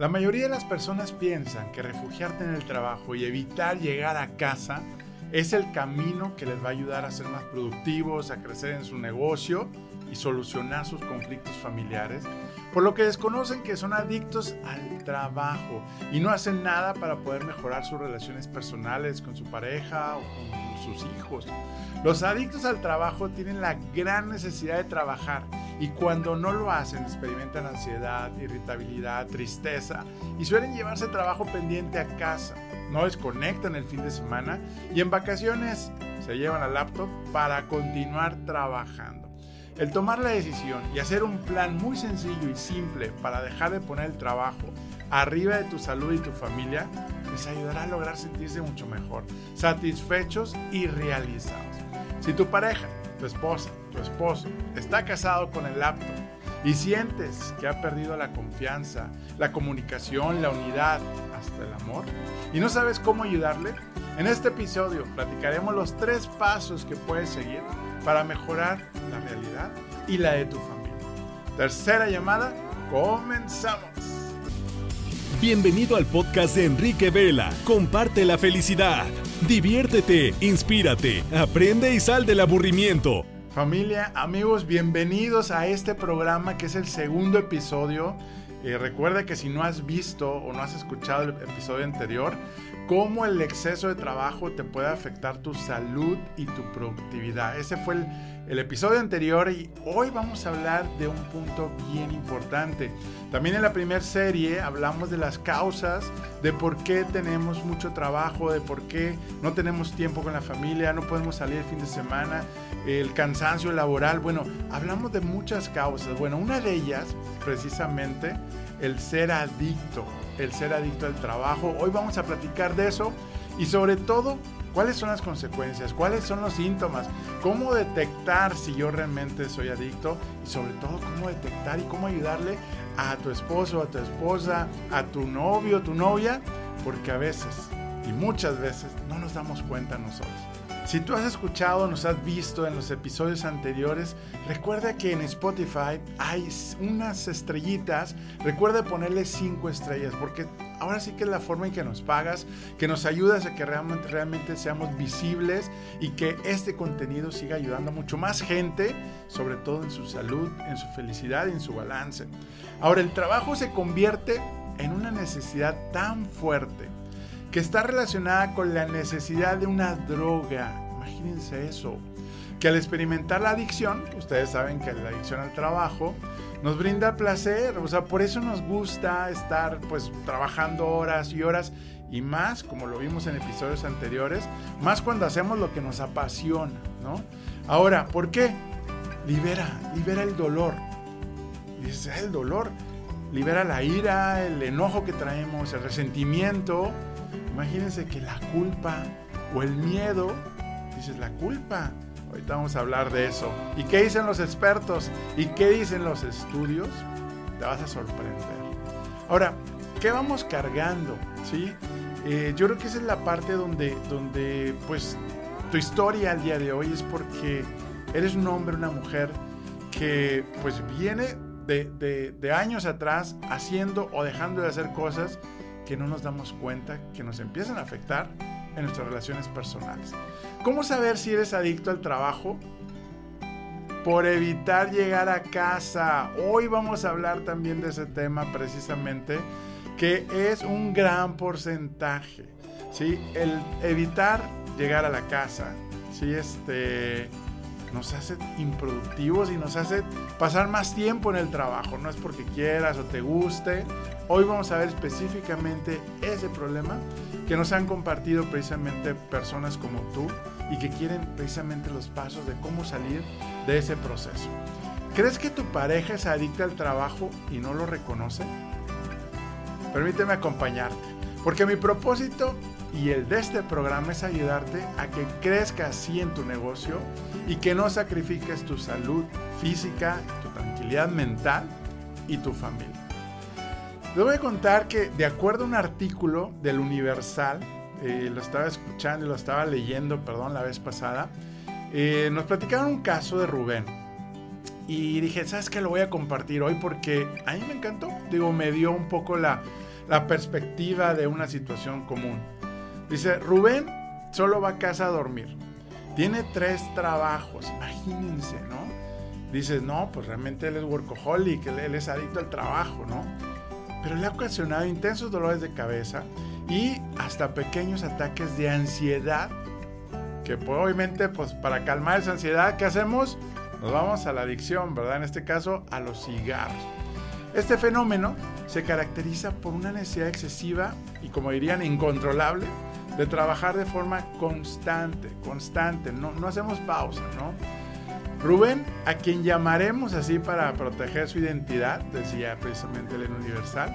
La mayoría de las personas piensan que refugiarte en el trabajo y evitar llegar a casa es el camino que les va a ayudar a ser más productivos, a crecer en su negocio y solucionar sus conflictos familiares, por lo que desconocen que son adictos al trabajo y no hacen nada para poder mejorar sus relaciones personales con su pareja o con sus hijos. Los adictos al trabajo tienen la gran necesidad de trabajar y cuando no lo hacen experimentan ansiedad, irritabilidad, tristeza y suelen llevarse trabajo pendiente a casa. No desconectan el fin de semana y en vacaciones se llevan al laptop para continuar trabajando. El tomar la decisión y hacer un plan muy sencillo y simple para dejar de poner el trabajo arriba de tu salud y tu familia les ayudará a lograr sentirse mucho mejor, satisfechos y realizados. Si tu pareja tu esposa, tu esposo, está casado con el laptop y sientes que ha perdido la confianza, la comunicación, la unidad, hasta el amor, y no sabes cómo ayudarle, en este episodio platicaremos los tres pasos que puedes seguir para mejorar la realidad y la de tu familia. Tercera llamada, comenzamos. Bienvenido al podcast de Enrique Vela. Comparte la felicidad. Diviértete, inspírate, aprende y sal del aburrimiento. Familia, amigos, bienvenidos a este programa que es el segundo episodio. Eh, recuerda que si no has visto o no has escuchado el episodio anterior, cómo el exceso de trabajo te puede afectar tu salud y tu productividad. Ese fue el, el episodio anterior y hoy vamos a hablar de un punto bien importante. También en la primera serie hablamos de las causas, de por qué tenemos mucho trabajo, de por qué no tenemos tiempo con la familia, no podemos salir el fin de semana, el cansancio laboral. Bueno, hablamos de muchas causas. Bueno, una de ellas, precisamente, el ser adicto, el ser adicto al trabajo. Hoy vamos a platicar de eso y sobre todo ¿Cuáles son las consecuencias? ¿Cuáles son los síntomas? ¿Cómo detectar si yo realmente soy adicto? Y sobre todo, ¿cómo detectar y cómo ayudarle a tu esposo, a tu esposa, a tu novio, tu novia? Porque a veces, y muchas veces, no nos damos cuenta nosotros. Si tú has escuchado, nos has visto en los episodios anteriores, recuerda que en Spotify hay unas estrellitas. Recuerda ponerle cinco estrellas porque ahora sí que es la forma en que nos pagas, que nos ayudas a que realmente, realmente seamos visibles y que este contenido siga ayudando a mucho más gente, sobre todo en su salud, en su felicidad y en su balance. Ahora, el trabajo se convierte en una necesidad tan fuerte que está relacionada con la necesidad de una droga. Imagínense eso. Que al experimentar la adicción, ustedes saben que la adicción al trabajo nos brinda placer, o sea, por eso nos gusta estar pues trabajando horas y horas y más, como lo vimos en episodios anteriores, más cuando hacemos lo que nos apasiona, ¿no? Ahora, ¿por qué? Libera, libera el dolor. Y dices, el dolor libera la ira, el enojo que traemos, el resentimiento, Imagínense que la culpa o el miedo, dices la culpa, ahorita vamos a hablar de eso. ¿Y qué dicen los expertos? ¿Y qué dicen los estudios? Te vas a sorprender. Ahora, ¿qué vamos cargando? ¿Sí? Eh, yo creo que esa es la parte donde, donde, pues, tu historia al día de hoy es porque eres un hombre, una mujer que, pues, viene de, de años atrás haciendo o dejando de hacer cosas que no nos damos cuenta que nos empiezan a afectar en nuestras relaciones personales. ¿Cómo saber si eres adicto al trabajo? Por evitar llegar a casa. Hoy vamos a hablar también de ese tema precisamente, que es un gran porcentaje. ¿sí? El evitar llegar a la casa. ¿sí? Este, nos hace improductivos y nos hace pasar más tiempo en el trabajo. No es porque quieras o te guste. Hoy vamos a ver específicamente ese problema que nos han compartido precisamente personas como tú y que quieren precisamente los pasos de cómo salir de ese proceso. ¿Crees que tu pareja es adicta al trabajo y no lo reconoce? Permíteme acompañarte, porque mi propósito y el de este programa es ayudarte a que crezcas así en tu negocio y que no sacrifiques tu salud física, tu tranquilidad mental y tu familia. Te voy a contar que de acuerdo a un artículo del Universal, eh, lo estaba escuchando y lo estaba leyendo, perdón, la vez pasada, eh, nos platicaron un caso de Rubén. Y dije, ¿sabes qué? Lo voy a compartir hoy porque a mí me encantó. Digo, me dio un poco la, la perspectiva de una situación común. Dice, Rubén solo va a casa a dormir. Tiene tres trabajos, imagínense, ¿no? Dices, no, pues realmente él es workaholic, él, es adicto al trabajo, ¿no? Pero le ha ocasionado intensos dolores de cabeza y hasta pequeños ataques de ansiedad, que pues, obviamente, pues para calmar esa ansiedad, ¿qué hacemos? Nos vamos a la adicción, ¿verdad? En este caso, a los cigarros. Este fenómeno se caracteriza por una necesidad excesiva y, como dirían, incontrolable de trabajar de forma constante, constante, no, no hacemos pausa, ¿no? Rubén, a quien llamaremos así para proteger su identidad, decía precisamente el Universal,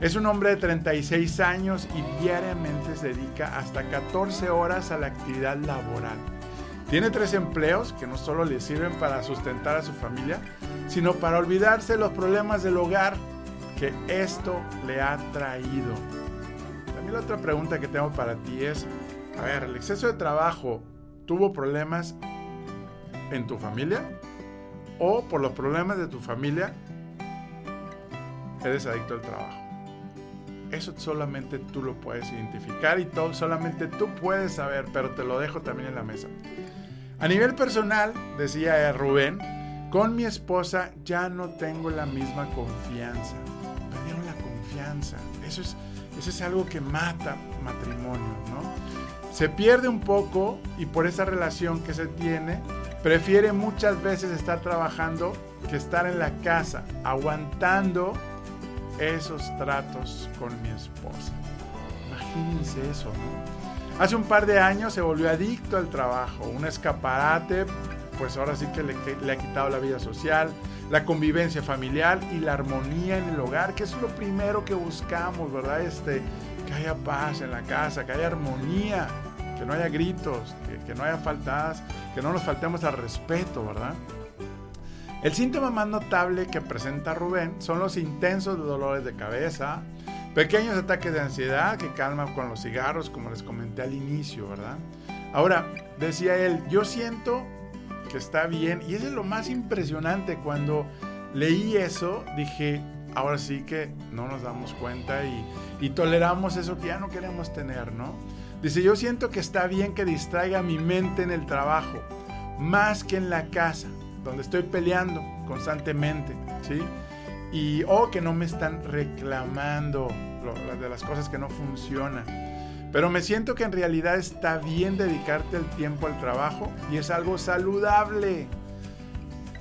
es un hombre de 36 años y diariamente se dedica hasta 14 horas a la actividad laboral. Tiene tres empleos que no solo le sirven para sustentar a su familia, sino para olvidarse los problemas del hogar que esto le ha traído. La otra pregunta que tengo para ti es, a ver, ¿el exceso de trabajo tuvo problemas en tu familia? ¿O por los problemas de tu familia eres adicto al trabajo? Eso solamente tú lo puedes identificar y todo, solamente tú puedes saber, pero te lo dejo también en la mesa. A nivel personal, decía Rubén, con mi esposa ya no tengo la misma confianza. Perdieron la confianza. Eso es, eso es algo que mata matrimonio, ¿no? Se pierde un poco y por esa relación que se tiene, prefiere muchas veces estar trabajando que estar en la casa, aguantando esos tratos con mi esposa. Imagínense eso, ¿no? Hace un par de años se volvió adicto al trabajo, un escaparate, pues ahora sí que le, ha quitado la vida social, la convivencia familiar y la armonía en el hogar, que es lo primero que buscamos, ¿verdad? Este, que haya paz en la casa, que haya armonía, que no haya gritos, que, no haya faltadas, que no nos faltemos al respeto, ¿verdad? El síntoma más notable que presenta Rubén son los intensos dolores de cabeza, pequeños ataques de ansiedad que calman con los cigarros, como les comenté al inicio, ¿verdad? Ahora, decía él, yo siento que está bien, y eso es lo más impresionante, cuando leí eso, dije, ahora sí que no nos damos cuenta y, toleramos eso que ya no queremos tener, ¿no? Dice, yo siento que está bien que distraiga mi mente en el trabajo, más que en la casa donde estoy peleando constantemente, ¿sí? Y o que no me están reclamando de las cosas que no funcionan. Pero me siento que en realidad está bien dedicarte el tiempo al trabajo y es algo saludable.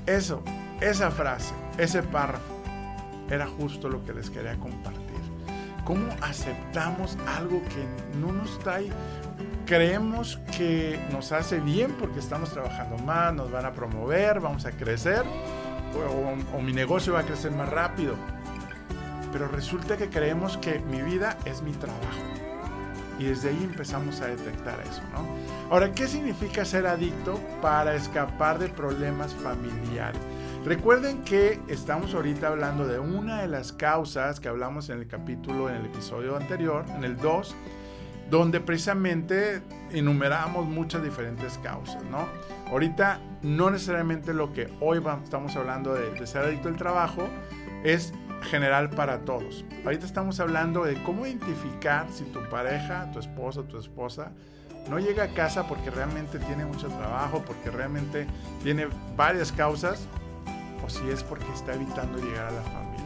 Eso, esa frase, ese párrafo, era justo lo que les quería compartir. ¿Cómo aceptamos algo que no nos trae creemos que nos hace bien porque estamos trabajando más, nos van a promover, vamos a crecer o, mi negocio va a crecer más rápido. Pero resulta que creemos que mi vida es mi trabajo. Y desde ahí empezamos a detectar eso, ¿no? Ahora, ¿qué significa ser adicto para escapar de problemas familiares? Recuerden que estamos ahorita hablando de una de las causas que hablamos en el capítulo, en el episodio anterior, en el 2, donde precisamente enumeramos muchas diferentes causas, ¿no? Ahorita no necesariamente lo que hoy estamos hablando de, ser adicto al trabajo es general para todos. Ahorita estamos hablando de cómo identificar si tu pareja, tu esposo, tu esposa no llega a casa porque realmente tiene mucho trabajo, porque realmente tiene varias causas, o si es porque está evitando llegar a la familia.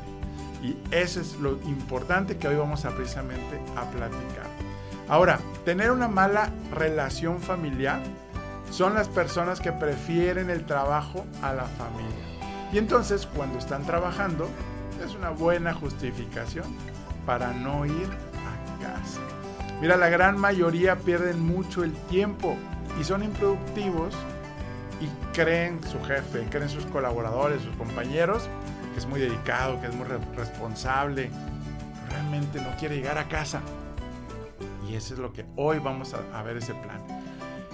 Y eso es lo importante que hoy vamos a precisamente a platicar. Ahora, tener una mala relación familiar son las personas que prefieren el trabajo a la familia. Y entonces, cuando están trabajando, es una buena justificación para no ir a casa. Mira, la gran mayoría pierden mucho el tiempo y son improductivos y creen su jefe, creen sus colaboradores, sus compañeros, que es muy dedicado, que es muy responsable, realmente no quiere llegar a casa y eso es lo que hoy vamos a, ver ese plan.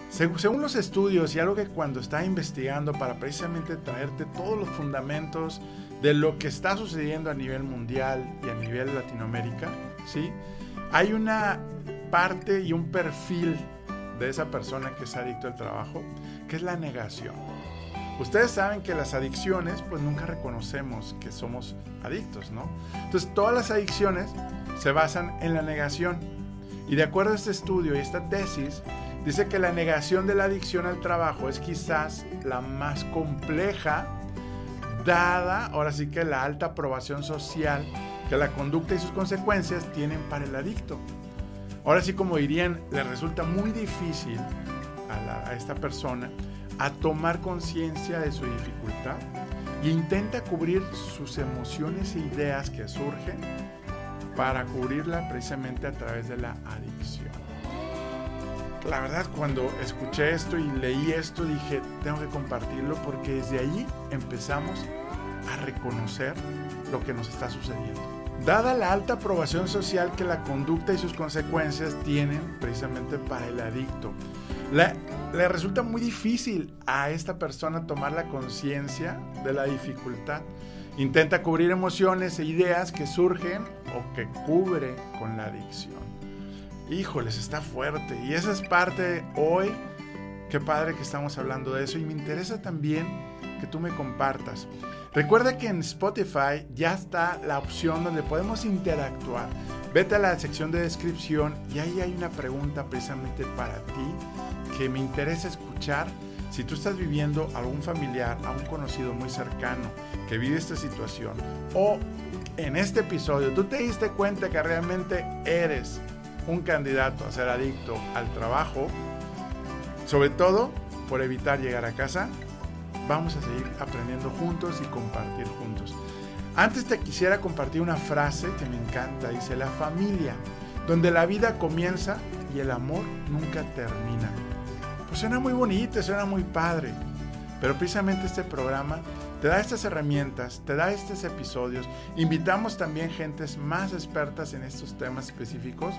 Según los estudios y algo que cuando está investigando para precisamente traerte todos los fundamentos de lo que está sucediendo a nivel mundial y a nivel Latinoamérica, ¿sí? Hay una parte y un perfil de esa persona que es adicto al trabajo, que es la negación. Ustedes saben que las adicciones, pues nunca reconocemos que somos adictos, ¿no? Entonces, todas las adicciones se basan en la negación. Y de acuerdo a este estudio y esta tesis, dice que la negación de la adicción al trabajo es quizás la más compleja, dada ahora sí que la alta aprobación social que la conducta y sus consecuencias tienen para el adicto. Ahora sí, como dirían, le resulta muy difícil a, esta persona a tomar conciencia de su dificultad y intenta cubrir sus emociones e ideas que surgen para cubrirla precisamente a través de la adicción. La verdad, cuando escuché esto y leí esto, dije, tengo que compartirlo porque desde ahí empezamos a reconocer lo que nos está sucediendo. Dada la alta aprobación social que la conducta y sus consecuencias tienen precisamente para el adicto, le resulta muy difícil a esta persona tomar la conciencia de la dificultad. Intenta cubrir emociones e ideas que surgen o que cubre con la adicción. Híjoles, está fuerte. Y esa es parte hoy. Qué padre que estamos hablando de eso. Y me interesa también que tú me compartas. Recuerda que en Spotify ya está la opción donde podemos interactuar. Vete a la sección de descripción y ahí hay una pregunta precisamente para ti que me interesa escuchar. Si tú estás viviendo algún familiar, a un conocido muy cercano que vive esta situación o en este episodio tú te diste cuenta que realmente eres un candidato a ser adicto al trabajo, sobre todo por evitar llegar a casa, vamos a seguir aprendiendo juntos y compartir juntos. Antes te quisiera compartir una frase que me encanta. Dice, la familia, donde la vida comienza y el amor nunca termina. Pues suena muy bonito, suena muy padre. Pero precisamente este programa te da estas herramientas, te da estos episodios. Invitamos también gentes más expertas en estos temas específicos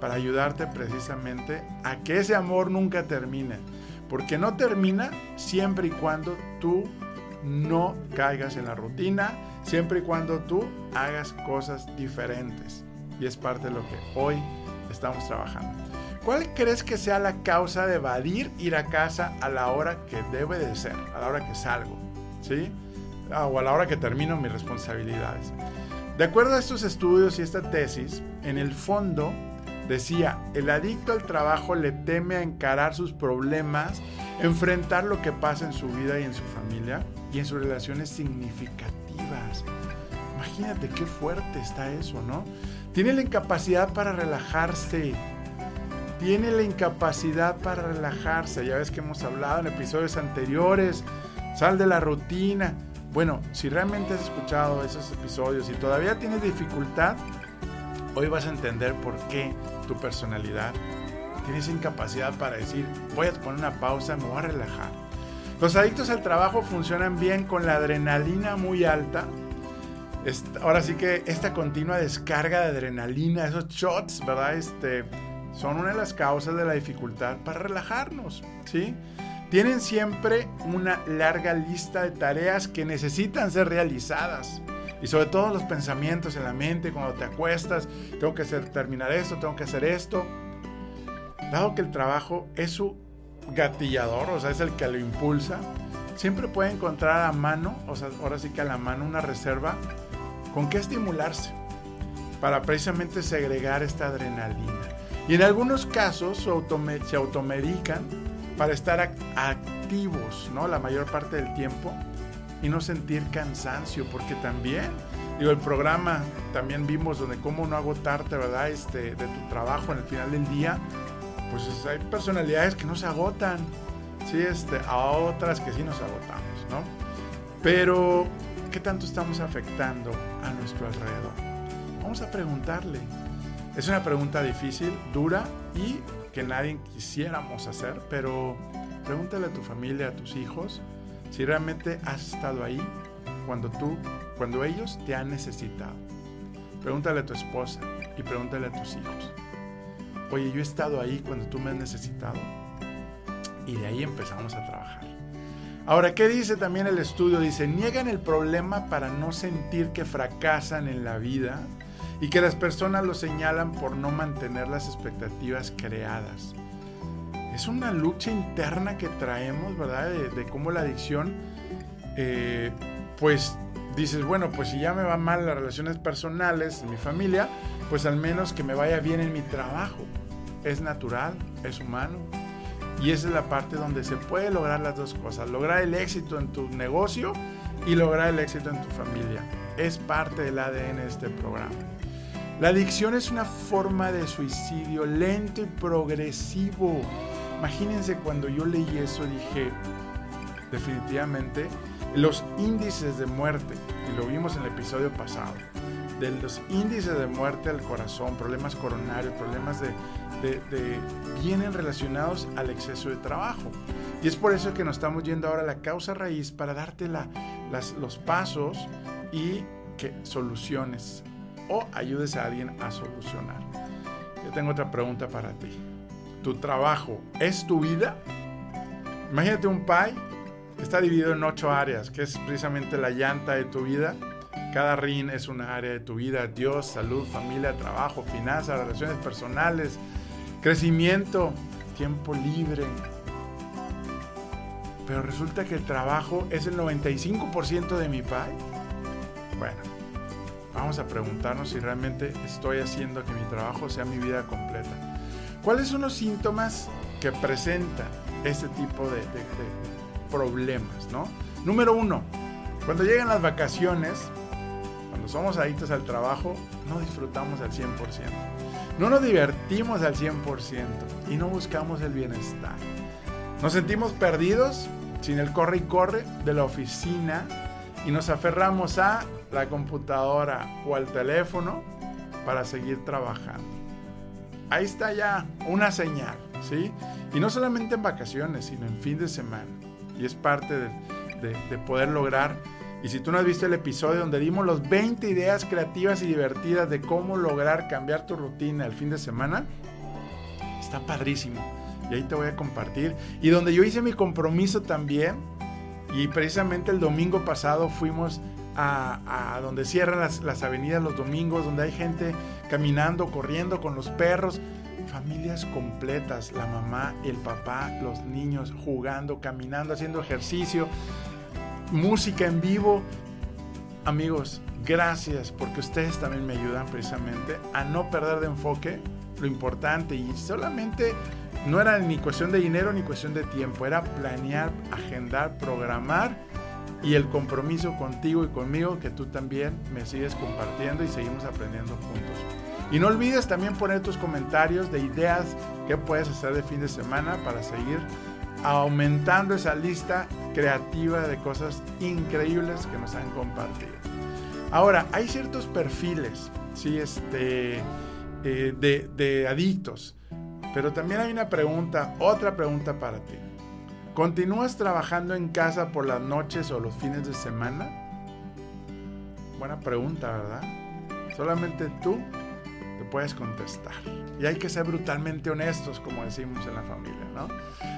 para ayudarte precisamente a que ese amor nunca termine. Porque no termina siempre y cuando tú no caigas en la rutina, siempre y cuando tú hagas cosas diferentes. Y es parte de lo que hoy estamos trabajando. ¿Cuál crees que sea la causa de evadir ir a casa a la hora que debe de ser, a la hora que salgo? ¿Sí? Ah, o a la hora que termino mis responsabilidades. De acuerdo a estos estudios y esta tesis, en el fondo decía, el adicto al trabajo le teme a encarar sus problemas, enfrentar lo que pasa en su vida y en su familia y en sus relaciones significativas. Imagínate qué fuerte está eso, ¿no? Tiene la incapacidad para relajarse. Tiene la incapacidad para relajarse. Ya ves que hemos hablado en episodios anteriores. Sal de la rutina. Bueno, si realmente has escuchado esos episodios y todavía tienes dificultad, hoy vas a entender por qué tu personalidad tiene esa incapacidad para decir, voy a poner una pausa, me voy a relajar los adictos al trabajo funcionan bien con la adrenalina muy alta. Ahora sí que esta continua descarga de adrenalina, esos shots, ¿verdad? Este, son una de las causas de la dificultad para relajarnos, ¿sí? Tienen siempre una larga lista de tareas que necesitan ser realizadas. Y sobre todo los pensamientos en la mente, cuando te acuestas, tengo que hacer, terminar esto, tengo que hacer esto. Dado que el trabajo es su gatillador, o sea, es el que lo impulsa, siempre puede encontrar a mano, o sea, ahora sí que a la mano una reserva con qué estimularse para precisamente segregar esta adrenalina. Y en algunos casos se automedican para estar activos, ¿no? La mayor parte del tiempo y no sentir cansancio, porque también, digo, el programa también vimos donde cómo no agotarte, ¿verdad? Este, de tu trabajo en el final del día pues hay personalidades que no se agotan, ¿sí? este, a otras que sí nos agotamos, ¿no? Pero, ¿qué tanto estamos afectando a nuestro alrededor? Vamos a preguntarle. Es una pregunta difícil, dura y que nadie quisiéramos hacer, pero pregúntale a tu familia, a tus hijos, si realmente has estado ahí cuando tú, cuando ellos te han necesitado. Pregúntale a tu esposa y pregúntale a tus hijos oye, yo he estado ahí cuando tú me has necesitado. Y de ahí empezamos a trabajar. Ahora, ¿qué dice también el estudio? Dice, niegan el problema para no sentir que fracasan en la vida y que las personas lo señalan por no mantener las expectativas creadas. Es una lucha interna que traemos, ¿verdad? De, cómo la adicción, eh, pues dices, bueno, pues si ya me van mal las relaciones personales mi familia, pues al menos que me vaya bien en mi trabajo. Es natural, es humano. Y esa es la parte donde se puede lograr las dos cosas. Lograr el éxito en tu negocio y lograr el éxito en tu familia. Es parte del ADN de este programa. La adicción es una forma de suicidio lento y progresivo. Imagínense cuando yo leí eso dije, definitivamente, los índices de muerte, y lo vimos en el episodio pasado, de los índices de muerte al corazón, problemas coronarios, problemas de, vienen relacionados al exceso de trabajo. Y es por eso que nos estamos yendo ahora a la causa raíz para darte los pasos y que soluciones o ayudes a alguien a solucionar. Yo tengo otra pregunta para ti. ¿Tu trabajo es tu vida? Imagínate un pie que está dividido en ocho áreas, que es precisamente la llanta de tu vida. Cada rin es una área de tu vida. Dios, salud, familia, trabajo, finanzas, relaciones personales, crecimiento, tiempo libre. Pero resulta que el trabajo es el 95% de mi pie. Bueno, vamos a preguntarnos si realmente estoy haciendo que mi trabajo sea mi vida completa. ¿Cuáles son los síntomas que presenta este tipo de, problemas? ¿no? Número uno, cuando llegan las vacaciones, cuando somos adictos al trabajo, no disfrutamos al 100%. No nos divertimos al 100% y no buscamos el bienestar. Nos sentimos perdidos sin el corre y corre de la oficina y nos aferramos a la computadora o al teléfono para seguir trabajando. Ahí está ya una señal, ¿sí? Y no solamente en vacaciones, sino en fin de semana. Y es parte de, poder lograr. Y si tú no has visto el episodio donde dimos los 20 ideas creativas y divertidas de cómo lograr cambiar tu rutina el fin de semana, está padrísimo. Y ahí te voy a compartir. Y donde yo hice mi compromiso también, y precisamente el domingo pasado fuimos a, donde cierran las, avenidas los domingos, donde hay gente caminando, corriendo con los perros. Familias completas, la mamá, el papá, los niños jugando, caminando, haciendo ejercicio, música en vivo. Amigos, gracias porque ustedes también me ayudan precisamente a no perder de enfoque lo importante y solamente no era ni cuestión de dinero ni cuestión de tiempo, era planear, agendar, programar y el compromiso contigo y conmigo que tú también me sigues compartiendo y seguimos aprendiendo juntos. Y no olvides también poner tus comentarios de ideas que puedes hacer de fin de semana para seguir aumentando esa lista creativa de cosas increíbles que nos han compartido. Ahora, hay ciertos perfiles ¿sí? este, eh, de, de adictos, pero también hay una pregunta, otra pregunta para ti. ¿Continúas trabajando en casa por las noches o los fines de semana? Buena pregunta, ¿verdad? Solamente tú te puedes contestar. Y hay que ser brutalmente honestos, como decimos en la familia, ¿no?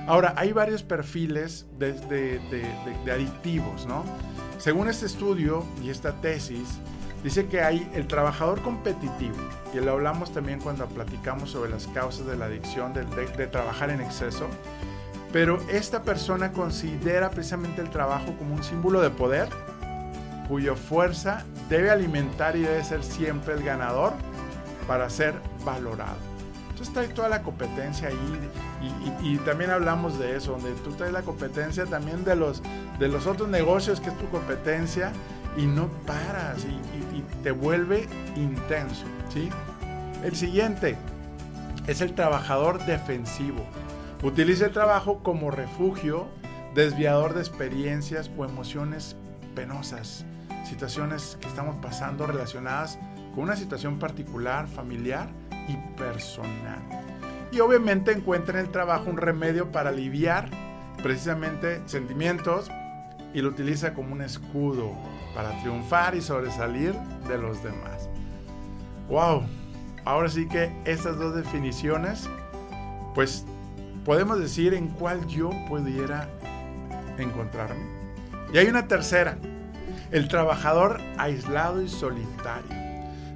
Ahora, hay varios perfiles de, de, adictivos, ¿no? Según este estudio y esta tesis, dice que hay el trabajador competitivo, y lo hablamos también cuando platicamos sobre las causas de la adicción, de trabajar en exceso, pero esta persona considera precisamente el trabajo como un símbolo de poder, cuya fuerza debe alimentar y debe ser siempre el ganador para ser valorado. Entonces trae toda la competencia ahí y, también hablamos de eso, donde tú traes la competencia también de los, de los otros negocios que es tu competencia y no paras y, y te vuelve intenso. ¿sí? El siguiente es el trabajador defensivo. Utiliza el trabajo como refugio, desviador de experiencias o emociones penosas, situaciones que estamos pasando relacionadas con una situación particular, familiar y personal. Y obviamente encuentra en el trabajo un remedio para aliviar precisamente sentimientos y lo utiliza como un escudo para triunfar y sobresalir de los demás. ¡Wow! Ahora sí que estas dos definiciones pues podemos decir en cuál yo pudiera encontrarme. Y hay una tercera, el trabajador aislado y solitario.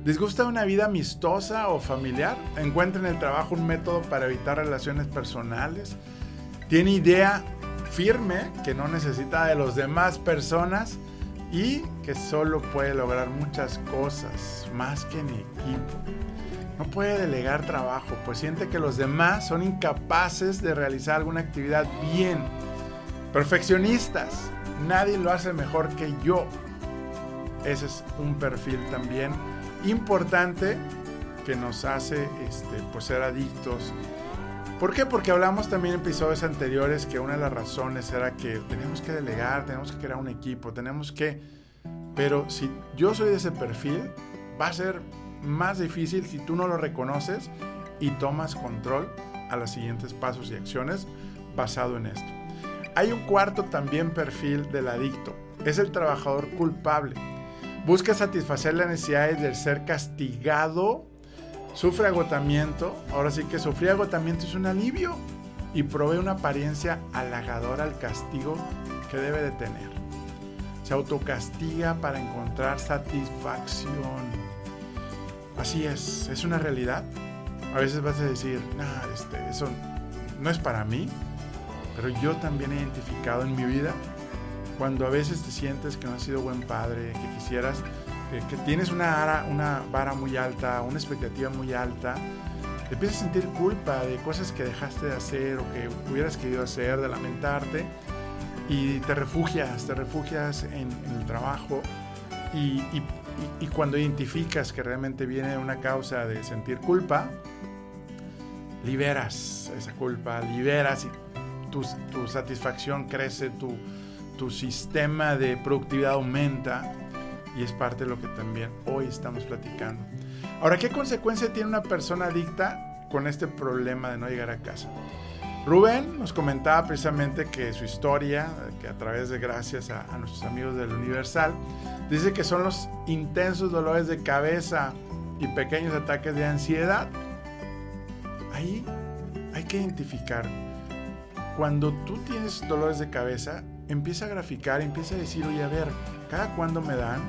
¿Disgusta una vida amistosa o familiar? ¿Encuentra en el trabajo un método para evitar relaciones personales? ¿Tiene idea firme que no necesita de las demás personas? y que solo puede lograr muchas cosas más que en equipo. No puede delegar trabajo, pues siente que los demás son incapaces de realizar alguna actividad bien. Perfeccionistas, nadie lo hace mejor que yo. Ese es un perfil también importante que nos hace este, pues, ser adictos. ¿Por qué? Porque hablamos también en episodios anteriores que una de las razones era que tenemos que delegar, tenemos que crear un equipo, tenemos que... Pero si yo soy de ese perfil, va a ser más difícil si tú no lo reconoces y tomas control a los siguientes pasos y acciones basado en esto. Hay un cuarto también perfil del adicto. Es el trabajador culpable. Busca satisfacer las necesidades del ser castigado. Sufre agotamiento. Ahora sí que sufrir agotamiento es un alivio y provee una apariencia halagadora al castigo que debe de tener. Se autocastiga para encontrar satisfacción. Así es, es una realidad. A veces vas a decir, nah, este, eso no es para mí, pero yo también he identificado en mi vida cuando a veces te sientes que no has sido buen padre, que quisieras, que, tienes una, vara muy alta, una expectativa muy alta, te empiezas a sentir culpa de cosas que dejaste de hacer o que hubieras querido hacer, de lamentarte, y te refugias, te refugias en, el trabajo y, cuando identificas que realmente viene una causa de sentir culpa, liberas esa culpa, liberas y tu, tu satisfacción crece, tu, tu sistema de productividad aumenta y es parte de lo que también hoy estamos platicando. Ahora, ¿qué consecuencia tiene una persona adicta con este problema de no llegar a casa? Rubén nos comentaba precisamente que su historia, que a través de gracias a, nuestros amigos del Universal, dice que son los intensos dolores de cabeza y pequeños ataques de ansiedad. Ahí hay que identificar. Cuando tú tienes dolores de cabeza, empieza a graficar, empieza a decir, oye, a ver, cada cuándo me dan,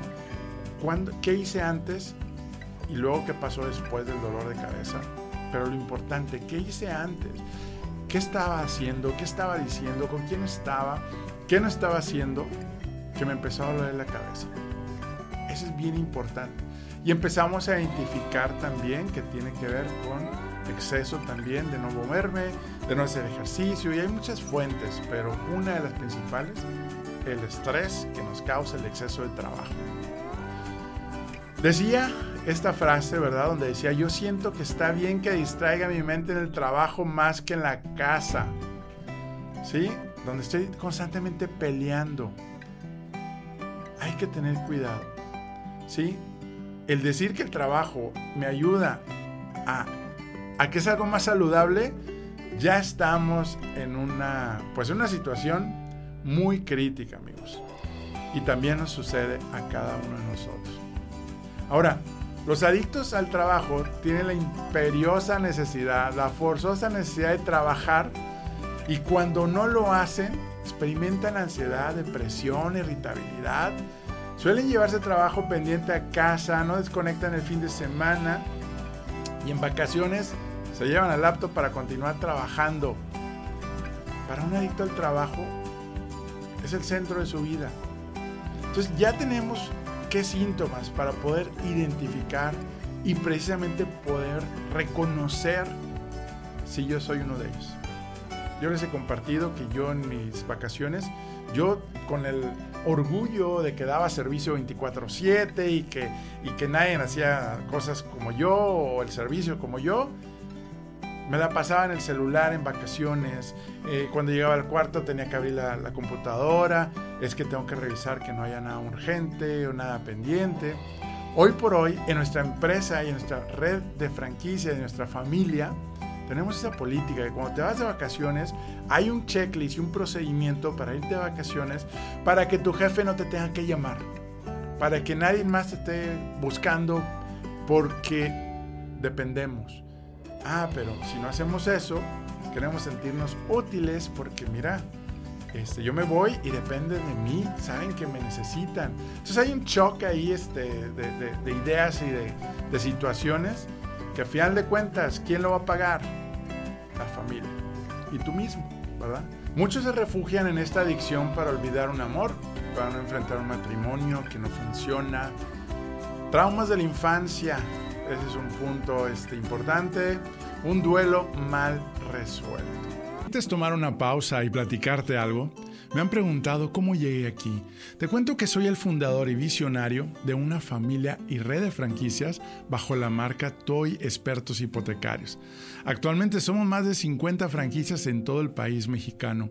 ¿Cuándo, qué hice antes y luego qué pasó después del dolor de cabeza. Pero lo importante, ¿qué hice antes? ¿Qué estaba haciendo? ¿Qué estaba diciendo? ¿Con quién estaba? ¿Qué no estaba haciendo? Que me empezó a doler la cabeza. Eso es bien importante. Y empezamos a identificar también que tiene que ver con exceso también de no moverme, de no hacer ejercicio y hay muchas fuentes, pero una de las principales, el estrés que nos causa el exceso de trabajo. Decía esta frase, ¿verdad? Donde decía, yo siento que está bien que distraiga mi mente en el trabajo más que en la casa. ¿Sí? Donde estoy constantemente peleando. Hay que tener cuidado. ¿Sí? El decir que el trabajo me ayuda a que es algo más saludable, ya estamos en una, pues una situación muy crítica, amigos. Y también nos sucede a cada uno de nosotros. Ahora, los adictos al trabajo tienen la imperiosa necesidad, la forzosa necesidad de trabajar y cuando no lo hacen, experimentan ansiedad, depresión, irritabilidad. Suelen llevarse trabajo pendiente a casa, no desconectan el fin de semana y en vacaciones se llevan el laptop para continuar trabajando. Para un adicto al trabajo es el centro de su vida. Entonces ya tenemos qué síntomas para poder identificar y precisamente poder reconocer si yo soy uno de ellos. Yo les he compartido que yo en mis vacaciones, yo con el orgullo de que daba servicio 24/7 y que, y que nadie hacía cosas como yo o el servicio como yo, me la pasaba en el celular en vacaciones. Eh, cuando llegaba al cuarto tenía que abrir la, computadora. Es que tengo que revisar que no haya nada urgente o nada pendiente. Hoy por hoy, en nuestra empresa y en nuestra red de franquicia, de nuestra familia, tenemos esa política de cuando te vas de vacaciones, hay un checklist y un procedimiento para irte de vacaciones para que tu jefe no te tenga que llamar. Para que nadie más te esté buscando porque dependemos Ah, pero si no hacemos eso, queremos sentirnos útiles porque mira, este, yo me voy y dependen de mí, saben que me necesitan. Entonces hay un choque ahí este, de, ideas y de, de, situaciones que a final de cuentas, ¿quién lo va a pagar? La familia y tú mismo, ¿verdad? Muchos se refugian en esta adicción para olvidar un amor para no enfrentar un matrimonio que no funciona. Traumas de la infancia, ese es un punto este, importante. Un duelo mal resuelto. Antes tomar una pausa y platicarte algo, me han preguntado cómo llegué aquí. Te cuento que soy el fundador y visionario de una familia y red de franquicias bajo la marca Toy Expertos Hipotecarios. Actualmente somos más de 50 franquicias en todo el país mexicano.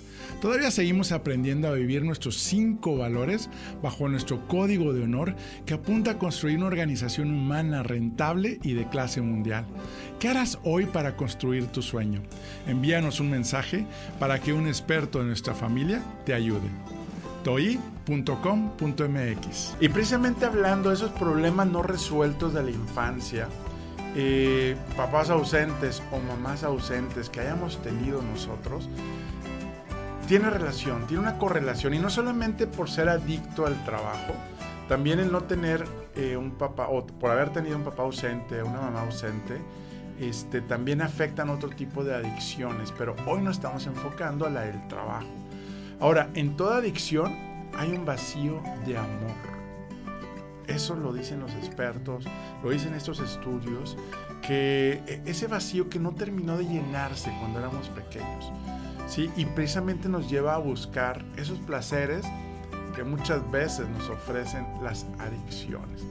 Todavía seguimos aprendiendo a vivir nuestros cinco valores bajo nuestro código de honor que apunta a construir una organización humana rentable y de clase mundial. ¿Qué harás hoy para construir tu sueño? Envíanos un mensaje para que un experto de nuestra familia te ayude toi.com.mx. Y precisamente hablando de esos problemas no resueltos de la infancia, eh, papás ausentes o mamás ausentes que hayamos tenido nosotros, tiene relación, tiene una correlación y no solamente por ser adicto al trabajo, también el no tener eh, un papá o por haber tenido un papá ausente, una mamá ausente, este, también afectan otro tipo de adicciones, pero hoy nos estamos enfocando a la del trabajo. Ahora, en toda adicción hay un vacío de amor. Eso lo dicen los expertos, lo dicen estos estudios, que e, ese vacío que no terminó de llenarse cuando éramos pequeños. ¿Sí? Y precisamente nos lleva a buscar esos placeres que muchas veces nos ofrecen las adicciones.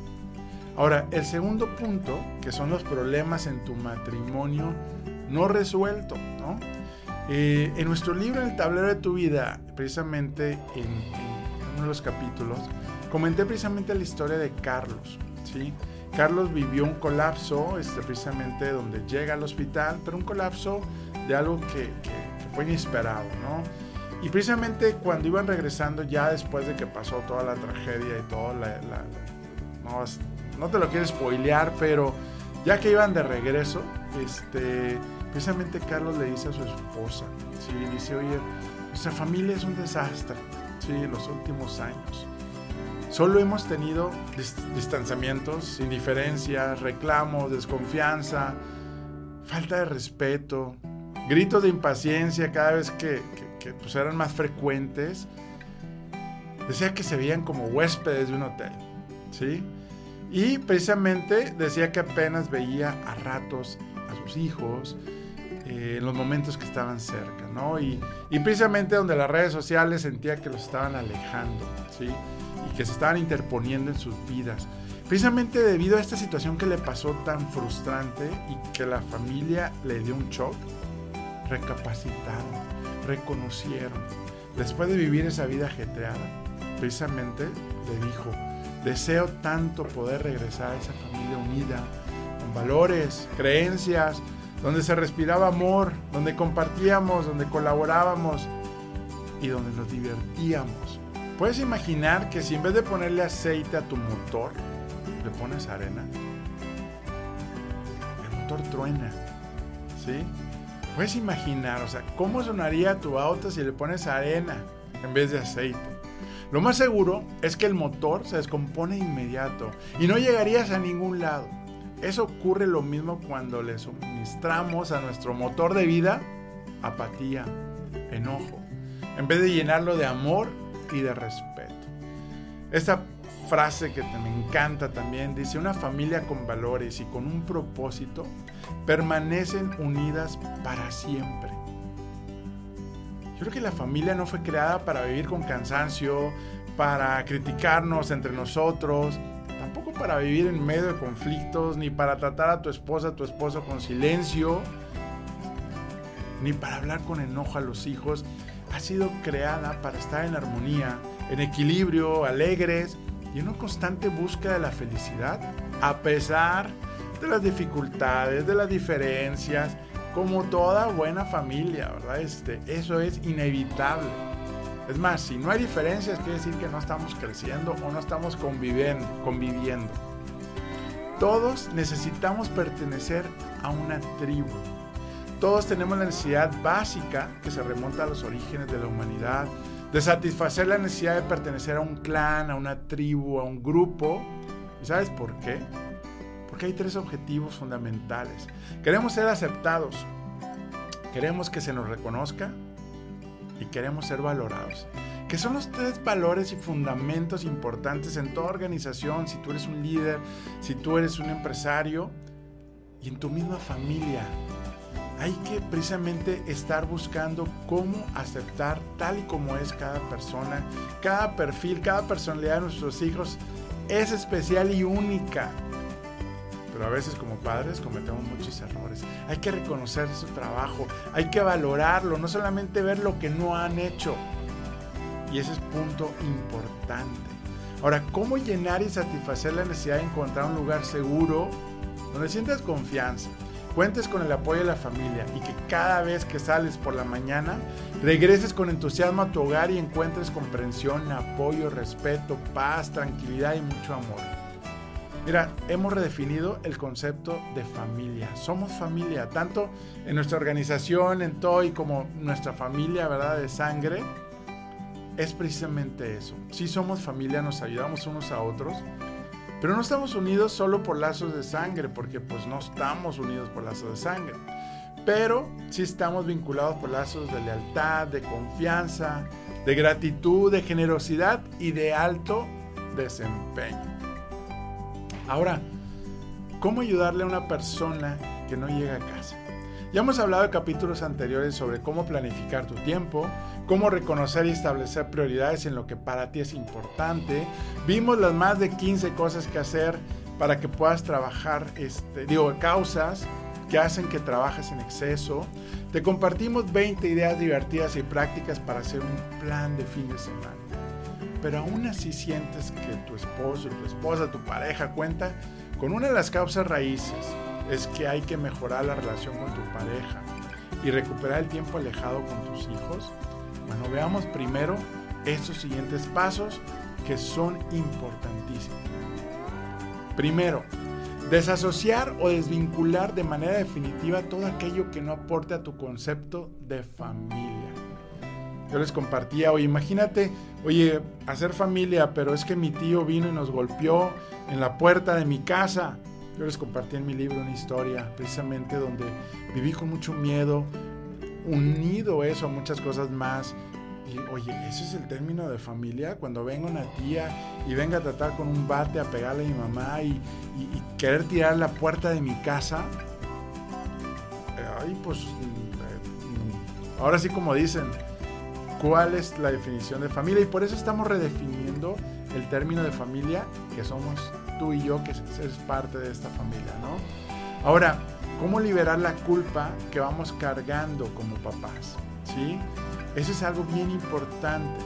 Ahora, el segundo punto, que son los problemas en tu matrimonio no resuelto, ¿no? Eh, en nuestro libro El tablero de tu vida, precisamente en, uno de los capítulos, comenté precisamente la historia de Carlos, ¿sí? Carlos vivió un colapso, este, precisamente donde llega al hospital, pero un colapso de algo que fue inesperado, ¿no? Y precisamente cuando iban regresando, ya después de que pasó toda la tragedia y todo, la, no, te lo quiero spoilear, pero ya que iban de regreso, este, precisamente Carlos le dice a su esposa, ¿sí? dice, oye, nuestra familia es un desastre, ¿sí? en los últimos años. Solo hemos tenido distanciamientos, indiferencias, reclamos, desconfianza, falta de respeto, gritos de impaciencia cada vez que, pues, eran más frecuentes. Decía que se veían como huéspedes de un hotel, ¿sí? Y precisamente decía que apenas veía a ratos a sus hijos eh, en los momentos que estaban cerca, ¿no? Y, y, precisamente donde las redes sociales sentía que los estaban alejando, ¿sí? Y que se estaban interponiendo en sus vidas. Precisamente debido a esta situación que le pasó tan frustrante y que la familia le dio un shock, recapacitaron, reconocieron. Después de vivir esa vida ajetreada, precisamente le dijo, deseo tanto poder regresar a esa familia unida, con valores, creencias, donde se respiraba amor, donde compartíamos, donde colaborábamos y donde nos divertíamos. ¿Puedes imaginar que si en vez de ponerle aceite a tu motor, le pones arena? El motor truena, ¿sí? Puedes imaginar, o sea, cómo sonaría tu auto si le pones arena en vez de aceite. Lo más seguro es que el motor se descompone inmediato y no llegarías a ningún lado. Eso ocurre lo mismo cuando le suministramos a nuestro motor de vida apatía, enojo, en vez de llenarlo de amor y de respeto. Esta frase que me encanta también dice, una familia con valores y con un propósito permanecen unidas para siempre. Yo creo que la familia no fue creada para vivir con cansancio, para criticarnos entre nosotros, tampoco para vivir en medio de conflictos, ni para tratar a tu esposa, a tu esposo con silencio, ni para hablar con enojo a los hijos. Ha sido creada para estar en armonía, en equilibrio, alegres y en una constante búsqueda de la felicidad, a pesar de las dificultades, de las diferencias, como toda buena familia, ¿verdad? Este, eso es inevitable. Es más, si no hay diferencias, quiere decir que no estamos creciendo o no estamos conviviendo. conviviendo. Todos necesitamos pertenecer a una tribu. todos tenemos la necesidad básica que se remonta a los orígenes de la humanidad, de satisfacer la necesidad de pertenecer a un clan, a una tribu, a un grupo. ¿Y sabes por qué? Porque hay tres objetivos fundamentales. Queremos ser aceptados, queremos que se nos reconozca y queremos ser valorados. Que son los tres valores y fundamentos importantes en toda organización, si tú eres un líder, si tú eres un empresario y en tu misma familia hay que precisamente estar buscando cómo aceptar tal y como es cada persona, cada perfil, cada personalidad de nuestros hijos es especial y única. Pero a veces como padres cometemos muchos errores. Hay que reconocer su trabajo, hay que valorarlo, no solamente ver lo que no han hecho. Y ese es punto importante. Ahora, ¿cómo llenar y satisfacer la necesidad de encontrar un lugar seguro donde sientas confianza? cuentes con el apoyo de la familia y que cada vez que sales por la mañana regreses con entusiasmo a tu hogar y encuentres comprensión, apoyo, respeto, paz, tranquilidad y mucho amor. Mira, hemos redefinido el concepto de familia. Somos familia, tanto en nuestra organización, en TOY, como nuestra familia, ¿verdad? De sangre. Es precisamente eso. Si somos familia, nos ayudamos unos a otros pero no estamos unidos solo por lazos de sangre, porque pues no estamos unidos por lazos de sangre. Pero sí estamos vinculados por lazos de lealtad, de confianza, de gratitud, de generosidad y de alto desempeño. Ahora, ¿cómo ayudarle a una persona que no llega a casa? Ya hemos hablado en capítulos anteriores sobre cómo planificar tu tiempo, cómo reconocer y establecer prioridades en lo que para ti es importante. Vimos las más de 15 cosas que hacer para que puedas trabajar, este, digo, causas que hacen que trabajes en exceso. Te compartimos 20 ideas divertidas y prácticas para hacer un plan de fin de semana. Pero aún así sientes que tu esposo, tu esposa, tu pareja cuenta con una de las causas raíces es que hay que mejorar la relación con tu pareja y recuperar el tiempo alejado con tus hijos? Bueno, veamos primero estos siguientes pasos que son importantísimos. Primero, desasociar o desvincular de manera definitiva todo aquello que no aporte a tu concepto de familia. Yo les compartía, oye, imagínate, oye, hacer familia, pero es que mi tío vino y nos golpeó en la puerta de mi casa. Yo les compartí en mi libro una historia precisamente donde viví con mucho miedo, unido eso a muchas cosas más. Y oye, ese es el término de familia. Cuando venga una tía y venga a tratar con un bate a pegarle a mi mamá y, querer tirar la puerta de mi casa. Ay, pues. Mm, ahora sí, como dicen, ¿cuál es la definición de familia? Y por eso estamos redefiniendo el término de familia que somos tú y yo que eres parte de esta familia, ¿no? Ahora, ¿cómo liberar la culpa que vamos cargando como papás? ¿Sí? Eso es algo bien importante.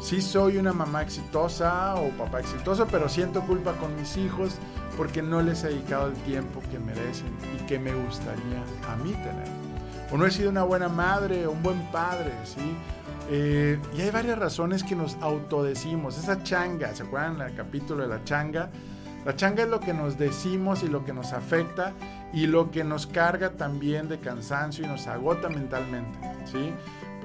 Sí soy una mamá exitosa o papá exitoso, pero siento culpa con mis hijos porque no les he dedicado el tiempo que merecen y que me gustaría a mí tener. O no he sido una buena madre o un buen padre, ¿sí? Eh, y hay varias razones que nos autodecimos. Esa changa, ¿se acuerdan del capítulo de la changa? La changa es lo que nos decimos y lo que nos afecta y lo que nos carga también de cansancio y nos agota mentalmente, ¿sí?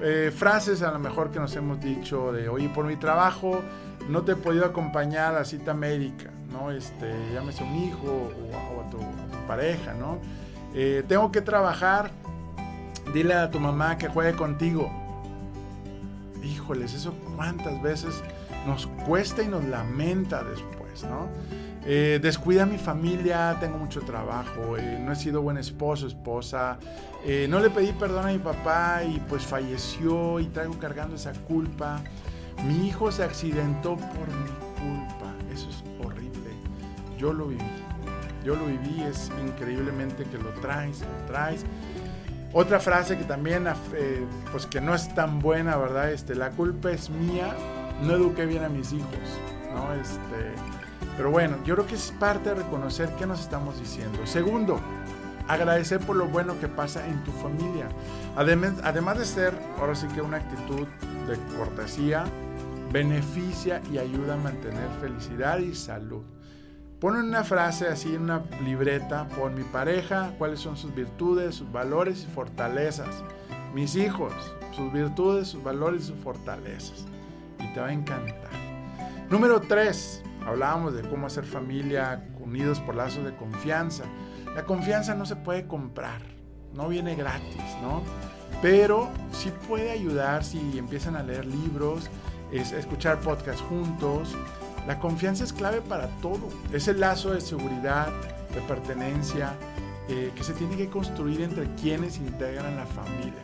Eh, frases a lo mejor que nos hemos dicho de, oye, por mi trabajo no te he podido acompañar a la cita médica, ¿no? Este, llámese a un hijo o, a, tu, pareja, ¿no? Eh, tengo que trabajar, dile a tu mamá que juegue contigo. Híjoles, eso cuántas veces nos cuesta y nos lamenta después, ¿no? Eh, descuida a mi familia, tengo mucho trabajo, eh, no he sido buen esposo, esposa, eh, no le pedí perdón a mi papá y pues falleció y traigo cargando esa culpa. Mi hijo se accidentó por mi culpa, eso es horrible. Yo lo viví, yo lo viví, es increíblemente que lo traes, lo traes. Otra frase que también, pues que no es tan buena, ¿verdad? Este, la culpa es mía, no eduqué bien a mis hijos, ¿no? Este, pero bueno, yo creo que es parte de reconocer qué nos estamos diciendo. Segundo, agradecer por lo bueno que pasa en tu familia. Además, además de ser, ahora sí que una actitud de cortesía, beneficia y ayuda a mantener felicidad y salud. Pon una frase así en una libreta, pon mi pareja, cuáles son sus virtudes, sus valores y fortalezas. Mis hijos, sus virtudes, sus valores y sus fortalezas. Y te va a encantar. Número 3. Hablábamos de cómo hacer familia unidos por lazos de confianza. La confianza no se puede comprar, no viene gratis, ¿no? Pero sí puede ayudar si empiezan a leer libros, es escuchar podcasts juntos. La confianza es clave para todo. Es el lazo de seguridad, de pertenencia, eh, que se tiene que construir entre quienes integran la familia.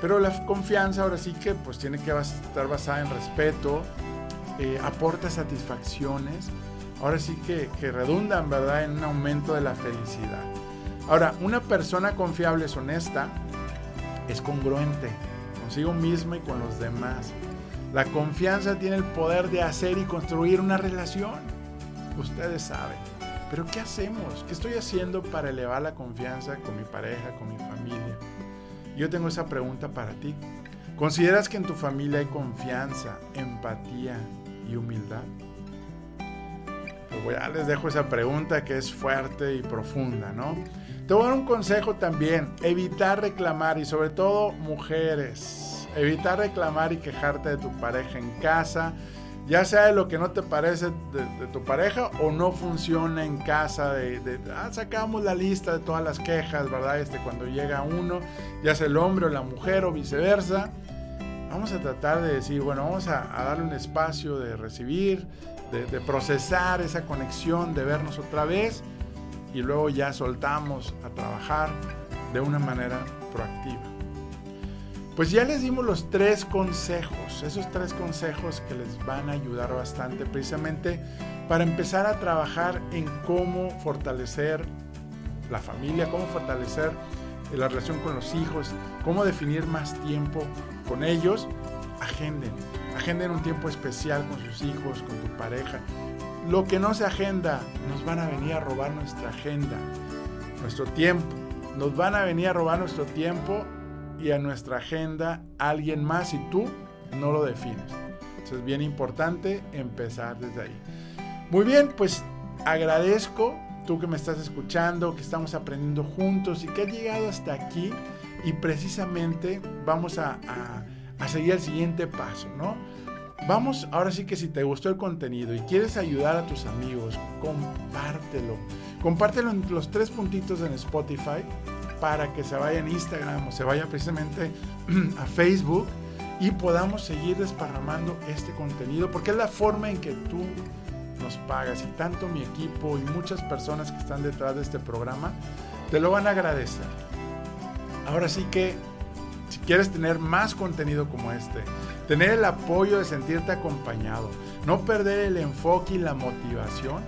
Pero la confianza ahora sí que pues tiene que estar basada en respeto, eh, aporta satisfacciones, ahora sí que, que redundan, ¿verdad?, en un aumento de la felicidad. Ahora, una persona confiable es honesta, es congruente consigo misma y con los demás. La confianza tiene el poder de hacer y construir una relación. Ustedes saben. Pero ¿qué hacemos? ¿Qué estoy haciendo para elevar la confianza con mi pareja, con mi familia? Yo tengo esa pregunta para ti. ¿Consideras que en tu familia hay confianza, empatía y humildad? Pues ya les dejo esa pregunta que es fuerte y profunda, ¿no? Te voy a dar un consejo también, evitar reclamar y sobre todo mujeres, evitar reclamar y quejarte de tu pareja en casa, ya sea de lo que no te parece de, tu pareja o no funciona en casa, de, ah, sacamos la lista de todas las quejas, ¿verdad? Este, cuando llega uno, ya sea el hombre o la mujer o viceversa, vamos a tratar de decir, bueno, vamos a, a darle un espacio de recibir, de procesar esa conexión, de vernos otra vez y luego ya soltamos a trabajar de una manera proactiva. Pues ya les dimos los tres consejos, esos tres consejos que les van a ayudar bastante precisamente para empezar a trabajar en cómo fortalecer la familia, cómo fortalecer la relación con los hijos, cómo definir más tiempo con ellos. Agenden, agenden un tiempo especial con sus hijos, con tu pareja. Lo que no se agenda, nos van a venir a robar nuestra agenda, nuestro tiempo. Nos van a venir a robar nuestro tiempo y a nuestra agenda alguien más y tú no lo defines. Entonces es bien importante empezar desde ahí. Muy bien, pues agradezco tú que me estás escuchando, que estamos aprendiendo juntos y que has llegado hasta aquí y precisamente vamos a, a, seguir el siguiente paso, ¿no? Vamos, ahora sí que si te gustó el contenido y quieres ayudar a tus amigos, compártelo. Compártelo en los tres puntitos en Spotify para que se vaya en Instagram o se vaya precisamente a Facebook y podamos seguir desparramando este contenido porque es la forma en que tú nos pagas y tanto mi equipo y muchas personas que están detrás de este programa te lo van a agradecer. Ahora sí que si quieres tener más contenido como este, tener el apoyo de sentirte acompañado, no perder el enfoque y la motivación,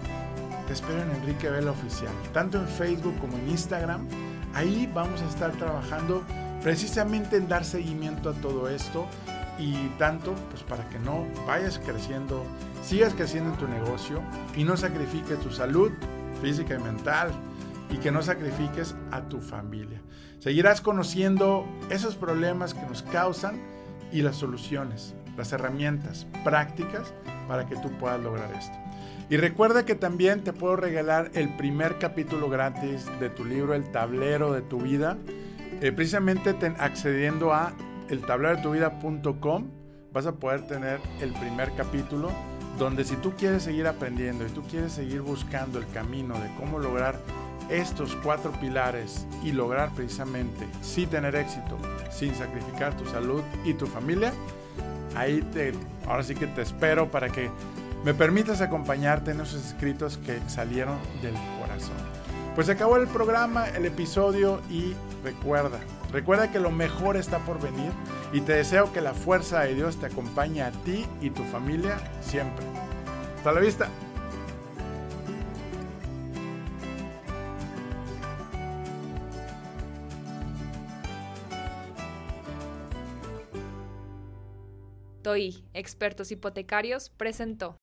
te espero en Enrique Vela Oficial, tanto en Facebook como en Instagram. Ahí vamos a estar trabajando precisamente en dar seguimiento a todo esto y tanto pues para que no vayas creciendo, sigas creciendo en tu negocio y no sacrifiques tu salud física y mental y que no sacrifiques a tu familia. Seguirás conociendo esos problemas que nos causan y las soluciones, las herramientas prácticas para que tú puedas lograr esto. Y recuerda que también te puedo regalar el primer capítulo gratis de tu libro El tablero de tu vida. Eh, precisamente accediendo a eltablerodetuvida.com vas a poder tener el primer capítulo donde si tú quieres seguir aprendiendo y tú quieres seguir buscando el camino de cómo lograr estos cuatro pilares y lograr precisamente sí tener éxito sin sacrificar tu salud y tu familia, ahí te, ahora sí que te espero para que me permitas acompañarte en esos escritos que salieron del corazón. Pues se acabó el programa, el episodio y recuerda, recuerda que lo mejor está por venir y te deseo que la fuerza de Dios te acompañe a ti y tu familia siempre. Hasta la vista. TOI, Expertos Hipotecarios, presentó.